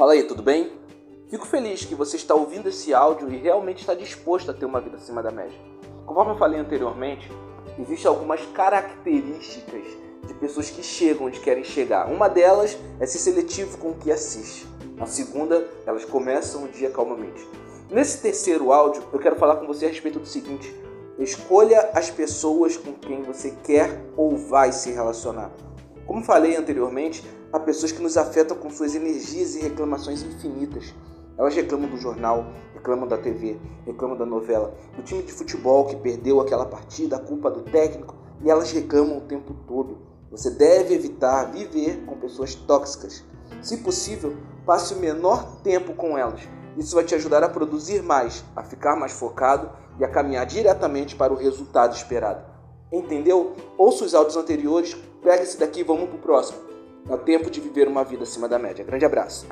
Fala aí, tudo bem? Fico feliz que você está ouvindo esse áudio e realmente está disposto a ter uma vida acima da média. Conforme eu falei anteriormente, existem algumas características de pessoas que chegam onde querem chegar. Uma delas é ser seletivo com o que assiste. A segunda, elas começam o dia calmamente. Nesse terceiro áudio, eu quero falar com você a respeito do seguinte: escolha as pessoas com quem você quer ou vai se relacionar. Como falei anteriormente, há pessoas que nos afetam com suas energias e reclamações infinitas. Elas reclamam do jornal, reclamam da TV, reclamam da novela, do time de futebol que perdeu aquela partida, a culpa do técnico, e elas reclamam o tempo todo. Você deve evitar viver com pessoas tóxicas. Se possível, passe o menor tempo com elas. Isso vai te ajudar a produzir mais, a ficar mais focado e a caminhar diretamente para o resultado esperado. Entendeu? Ouça os áudios anteriores, pega esse daqui e vamos pro próximo. O tempo de viver uma vida acima da média. Grande abraço.